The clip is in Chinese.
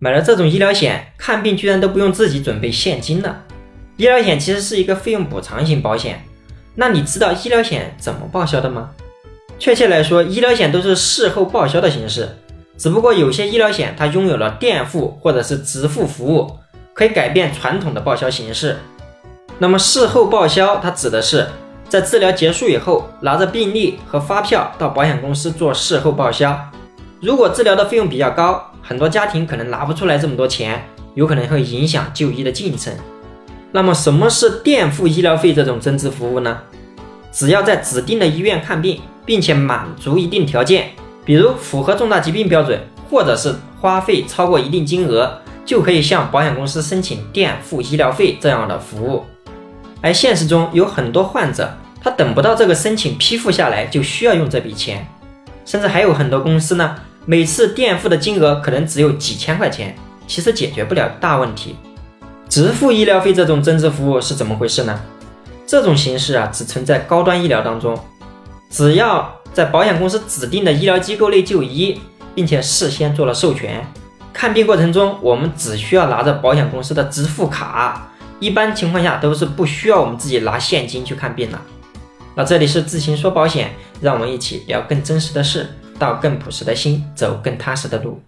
买了这种医疗险，看病居然都不用自己准备现金了。医疗险其实是一个费用补偿型保险，那你知道医疗险怎么报销的吗？确切来说，医疗险都是事后报销的形式，只不过有些医疗险它拥有了垫付或者是直付服务，可以改变传统的报销形式。那么事后报销，它指的是在治疗结束以后，拿着病历和发票到保险公司做事后报销。如果治疗的费用比较高，很多家庭可能拿不出来这么多钱，有可能会影响就医的进程。那么什么是垫付医疗费这种增值服务呢？只要在指定的医院看病，并且满足一定条件，比如符合重大疾病标准，或者是花费超过一定金额，就可以向保险公司申请垫付医疗费这样的服务。而现实中有很多患者，他等不到这个申请批复下来，就需要用这笔钱，甚至还有很多公司呢。每次垫付的金额可能只有几千块钱，其实解决不了大问题。直付医疗费这种增值服务是怎么回事呢？这种形式啊，只存在高端医疗当中。只要在保险公司指定的医疗机构内就医，并且事先做了授权，看病过程中我们只需要拿着保险公司的支付卡，一般情况下都是不需要我们自己拿现金去看病了。那这里是自行说保险，让我们一起聊更真实的事。到更朴实的心，走更踏实的路。